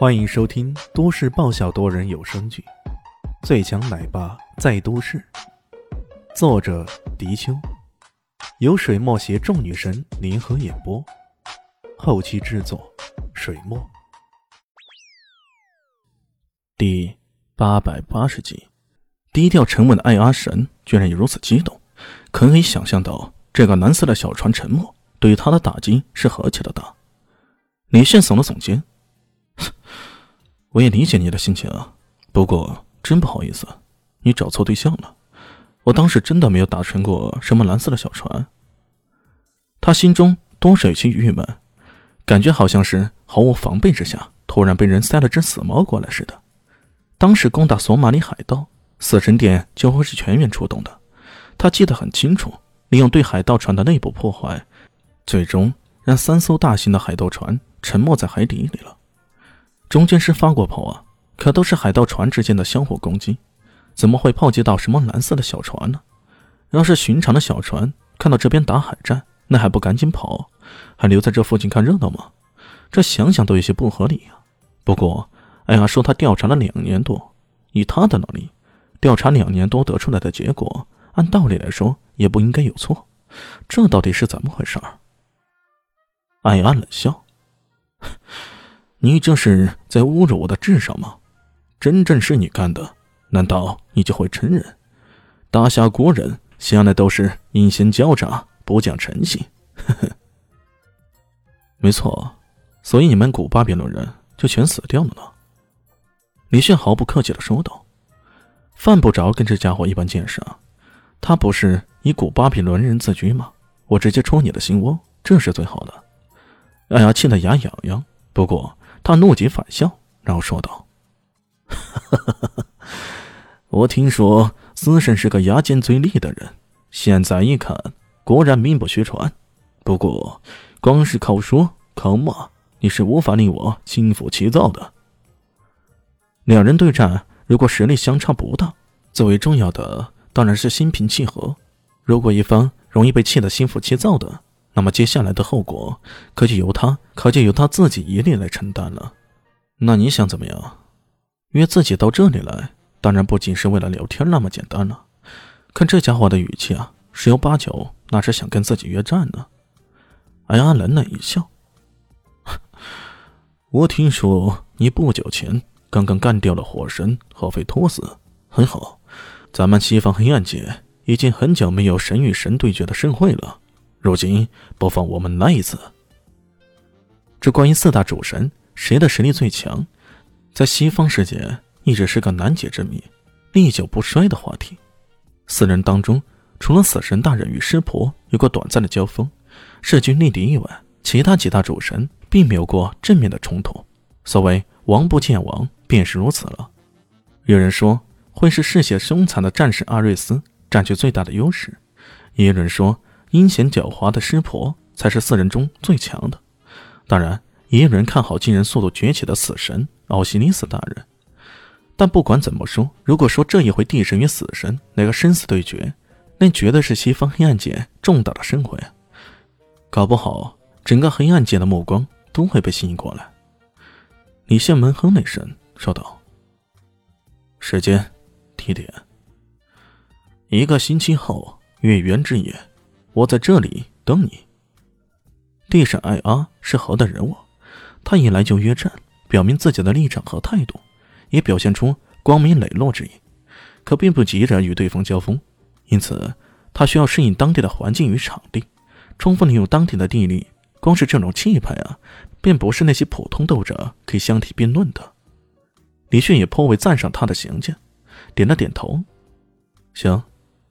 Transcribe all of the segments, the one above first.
欢迎收听都市爆笑多人有声剧《最强奶爸在都市》，作者：迪秋，由水墨携众女神联合演播，后期制作：水墨。第八百八十集，低调沉稳的艾阿神居然也如此激动，可以想象到这个蓝色的小船沉没对他的打击是何其的大。李炫耸了耸肩。我也理解你的心情啊，不过真不好意思，你找错对象了。我当时真的没有打沉过什么蓝色的小船。他心中多少有些郁闷，感觉好像是毫无防备之下，突然被人塞了只死猫过来似的。当时攻打索马里海盗，死神殿就会是全员出动的。他记得很清楚，利用对海盗船的内部破坏，最终让三艘大型的海盗船沉没在海底里了。中间是发过炮啊，可都是海盗船之间的相互攻击，怎么会炮击到什么蓝色的小船呢？要是寻常的小船，看到这边打海战，那还不赶紧跑，还留在这附近看热闹吗？这想想都有些不合理啊。不过，哎呀，说他调查了两年多，以他的能力，调查两年多得出来的结果，按道理来说也不应该有错。这到底是怎么回事？艾安冷笑。你这是在侮辱我的智商吗？真正是你干的，难道你就会承认？大夏国人向来都是阴险狡诈，不讲诚信。呵呵，没错，所以你们古巴比伦人就全死掉了呢。李炫毫不客气的说道：“犯不着跟这家伙一般见识啊！他不是以古巴比伦人自居吗？我直接戳你的心窝，这是最好的。”哎呀，气得牙痒痒。不过。他怒极反笑，然后说道：“我听说死神是个牙尖嘴利的人，现在一看，果然名不虚传。不过，光是靠说靠骂，你是无法令我心浮气躁的。两人对战，如果实力相差不大，最为重要的当然是心平气和。如果一方容易被气得心浮气躁的，那么接下来的后果，可就由他，可就由他自己一力来承担了。那你想怎么样？约自己到这里来，当然不仅是为了聊天那么简单了。看这家伙的语气啊，十有八九那是想跟自己约战呢。哎呀，冷冷一笑。我听说你不久前刚刚干掉了火神赫菲托斯，很好。咱们西方黑暗界已经很久没有神与神对决的盛会了。如今播放我们那一次。这关于四大主神谁的实力最强，在西方世界一直是个难解之谜、历久不衰的话题。四人当中，除了死神大人与湿婆有过短暂的交锋、势均力敌以外，其他几大主神并没有过正面的冲突。所谓“王不见王”，便是如此了。有人说会是嗜血凶残的战士阿瑞斯占据最大的优势，也有人说。阴险狡猾的湿婆才是四人中最强的，当然也有人看好惊人速度崛起的死神奥西里斯大人。但不管怎么说，如果说这一回地神与死神那个生死对决，那绝对是西方黑暗界重大的盛会啊！搞不好整个黑暗界的目光都会被吸引过来。李现闷哼了一声，说道：“时间，地点，一个星期后，月圆之夜。”我在这里等你。地神艾阿是何等人物？他一来就约战，表明自己的立场和态度，也表现出光明磊落之意。可并不急着与对方交锋，因此他需要适应当地的环境与场地，充分利用当地的地利。光是这种气派啊，便不是那些普通斗者可以相提并论的。李迅也颇为赞赏他的行径，点了点头：“行，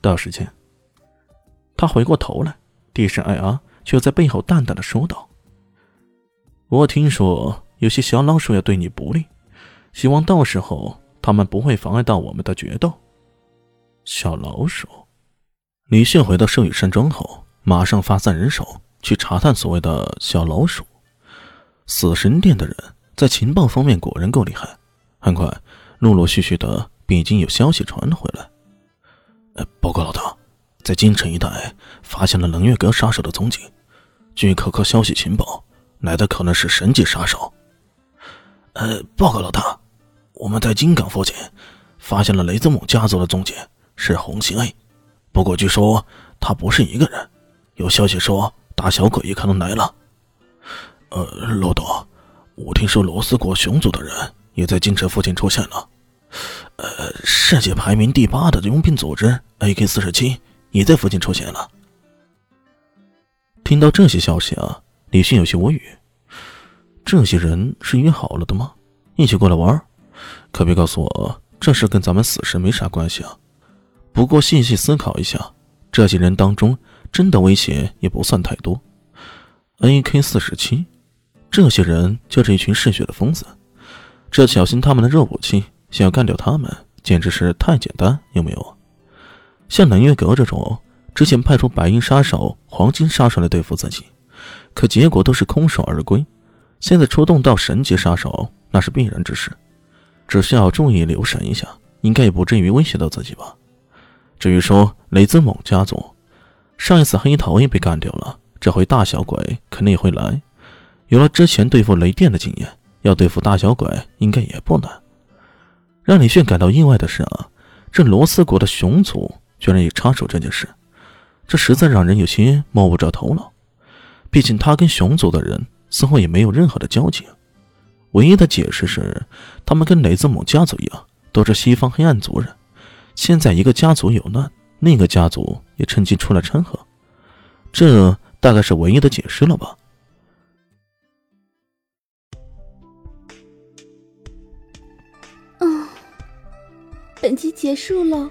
到时见。”他回过头来，地神艾阿却在背后淡淡的说道：“我听说有些小老鼠要对你不利，希望到时候他们不会妨碍到我们的决斗。”小老鼠，李迅回到圣羽山庄后，马上发散人手去查探所谓的小老鼠。死神殿的人在情报方面果然够厉害，很快，陆陆续续的已经有消息传了回来。报告老大。在京城一带发现了冷月阁杀手的踪迹，据可靠消息情报，来的可能是神级杀手。呃，报告老大，我们在金港附近发现了雷兹姆家族的踪迹，是红星 A。不过据说他不是一个人，有消息说大小鬼也可能来了。呃，老大，我听说罗斯国熊族的人也在京城附近出现了。呃，世界排名第八的佣兵组织 AK 四十七也在附近出现了。听到这些消息啊，李迅有些无语。这些人是约好了的吗？一起过来玩？可别告诉我这事跟咱们死神没啥关系啊！不过细细思考一下，这些人当中真的威胁也不算太多。AK 四十七，这些人就是一群嗜血的疯子。这小心他们的热武器。想要干掉他们，简直是太简单，有没有？像南月阁这种，之前派出白银杀手、黄金杀手来对付自己，可结果都是空手而归。现在出动到神级杀手，那是必然之事，只需要注意留神一下，应该也不至于威胁到自己吧。至于说雷兹蒙家族，上一次黑桃也被干掉了，这回大小鬼肯定也会来。有了之前对付雷电的经验，要对付大小鬼应该也不难。让李炫感到意外的是啊，这罗斯国的熊族居然也插手这件事，这实在让人有些摸不着头脑。毕竟他跟熊族的人似乎也没有任何的交集，唯一的解释是，他们跟雷兹姆家族一样，都是西方黑暗族人。现在一个家族有难，另一个家族也趁机出来掺和，这大概是唯一的解释了吧。本集结束喽，